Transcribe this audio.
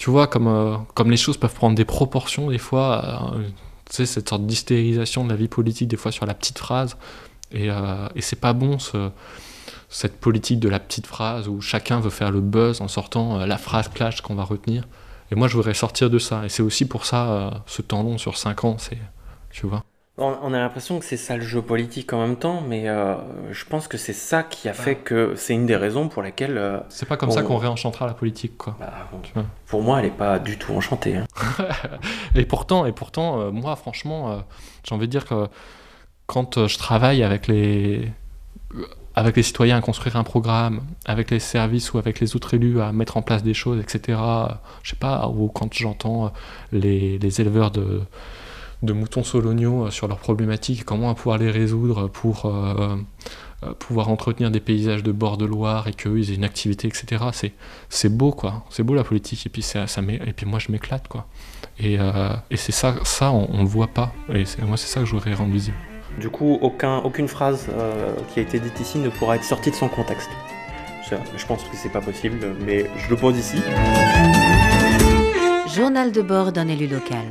tu vois, comme, euh, comme les choses peuvent prendre des proportions des fois, euh, tu sais, cette sorte d'hystérisation de la vie politique des fois sur la petite phrase. Et, et c'est pas bon ce, cette politique de la petite phrase où chacun veut faire le buzz en sortant la phrase clash qu'on va retenir. Et moi, je voudrais sortir de ça. Et c'est aussi pour ça, ce temps long sur 5 ans, c'est, tu vois. On a l'impression que c'est ça le jeu politique en même temps, mais euh, je pense que c'est ça qui a fait que c'est une des raisons pour lesquelles. Euh, c'est pas comme ça qu'on réenchantera la politique, quoi. Bah, pour moi, elle est pas du tout enchantée. Hein. et pourtant, et pourtant, euh, moi, franchement, j'ai envie de dire que quand je travaille avec les avec les citoyens à construire un programme, avec les services ou avec les autres élus à mettre en place des choses, etc. Je sais pas, ou quand j'entends les, les éleveurs de de moutons soloniaux euh, sur leurs problématiques, comment pouvoir les résoudre pour euh, euh, pouvoir entretenir des paysages de bord de Loire et qu'eux ils aient une activité, etc. C'est, c'est beau, quoi. C'est beau la politique. Et puis, ça, ça et puis moi, je m'éclate, quoi. Et, et c'est ça, ça on, ne le voit pas. Et moi, c'est ça que je voudrais rendre visible. Du coup, aucun, aucune phrase qui a été dite ici ne pourra être sortie de son contexte. Je pense que c'est pas possible, mais je le pose ici. Journal de bord d'un élu local.